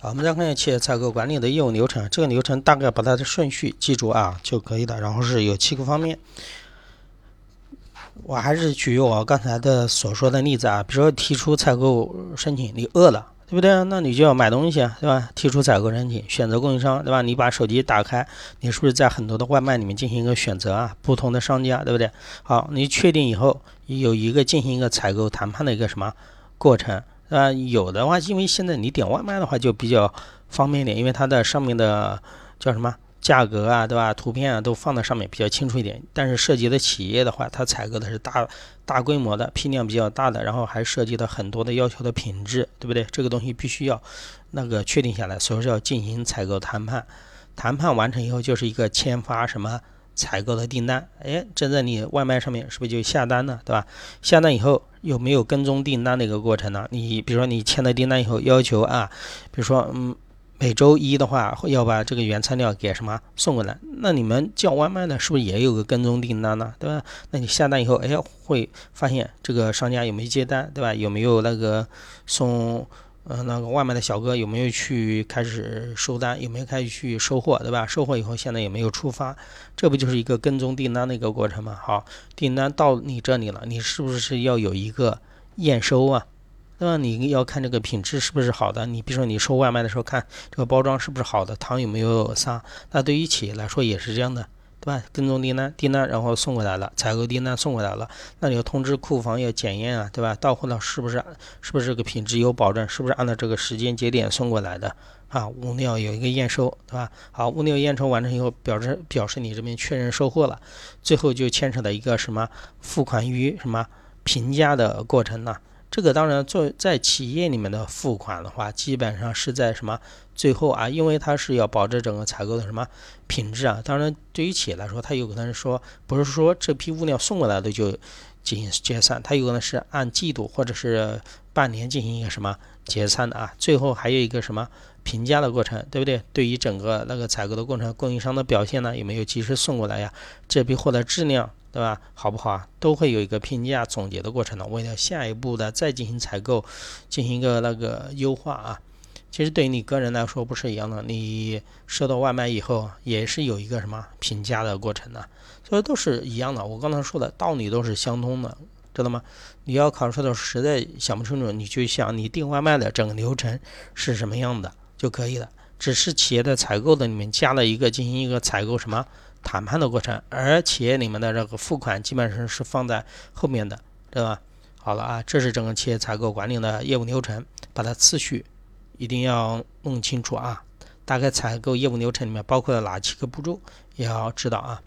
好，我们再看一下企业采购管理的业务流程，这个流程大概把它的顺序记住啊就可以了。然后是有七个方面，我还是举我刚才的所说的例子啊，比如说提出采购申请，你饿了，对不对？那你就要买东西啊，对吧？提出采购申请，选择供应商，对吧？你把手机打开，你是不是在很多的外卖里面进行一个选择啊？不同的商家，对不对？好，你确定以后有一个进行一个采购谈判的一个什么过程？啊，有的话，因为现在你点外卖的话就比较方便一点，因为它的上面的叫什么价格啊，对吧？图片啊都放在上面比较清楚一点。但是涉及的企业的话，它采购的是大大规模的、批量比较大的，然后还涉及到很多的要求的品质，对不对？这个东西必须要那个确定下来，所以说要进行采购谈判。谈判完成以后，就是一个签发什么？采购的订单，哎，这在你外卖上面是不是就下单了，对吧？下单以后有没有跟踪订单的一个过程呢？你比如说你签了订单以后，要求啊，比如说嗯，每周一的话要把这个原材料给什么送过来，那你们叫外卖的是不是也有个跟踪订单呢？对吧？那你下单以后，哎，会发现这个商家有没有接单，对吧？有没有那个送？嗯，那个外卖的小哥有没有去开始收单？有没有开始去收货，对吧？收货以后，现在有没有出发？这不就是一个跟踪订单的一个过程吗？好，订单到你这里了，你是不是要有一个验收啊？那么？你要看这个品质是不是好的？你比如说你收外卖的时候，看这个包装是不是好的，糖有没有撒？那对于企业来说也是这样的。对吧？跟踪订单，订单然后送过来了，采购订单送过来了，那你要通知库房要检验啊，对吧？到货了是不是是不是这个品质有保证？是不是按照这个时间节点送过来的啊？物料有一个验收，对吧？好，物料验收完成以后，表示表示你这边确认收货了，最后就牵扯到一个什么付款与什么评价的过程呢？这个当然，做在企业里面的付款的话，基本上是在什么最后啊？因为它是要保证整个采购的什么品质啊。当然，对于企业来说，它有可能说不是说这批物料送过来的就进行结算，它有可能是按季度或者是半年进行一个什么结算的啊。最后还有一个什么评价的过程，对不对？对于整个那个采购的过程，供应商的表现呢，有没有及时送过来呀？这批货的质量。对吧？好不好啊？都会有一个评价总结的过程的。为了下一步的再进行采购，进行一个那个优化啊。其实对于你个人来说不是一样的，你收到外卖以后也是有一个什么评价的过程的，所以都是一样的。我刚才说的道理都是相通的，知道吗？你要考试的时候实在想不清楚，你就想你订外卖的整个流程是什么样的就可以了。只是企业的采购的里面加了一个进行一个采购什么？谈判的过程，而企业里面的这个付款基本上是放在后面的，对吧？好了啊，这是整个企业采购管理的业务流程，把它次序一定要弄清楚啊。大概采购业务流程里面包括了哪七个步骤，也要知道啊。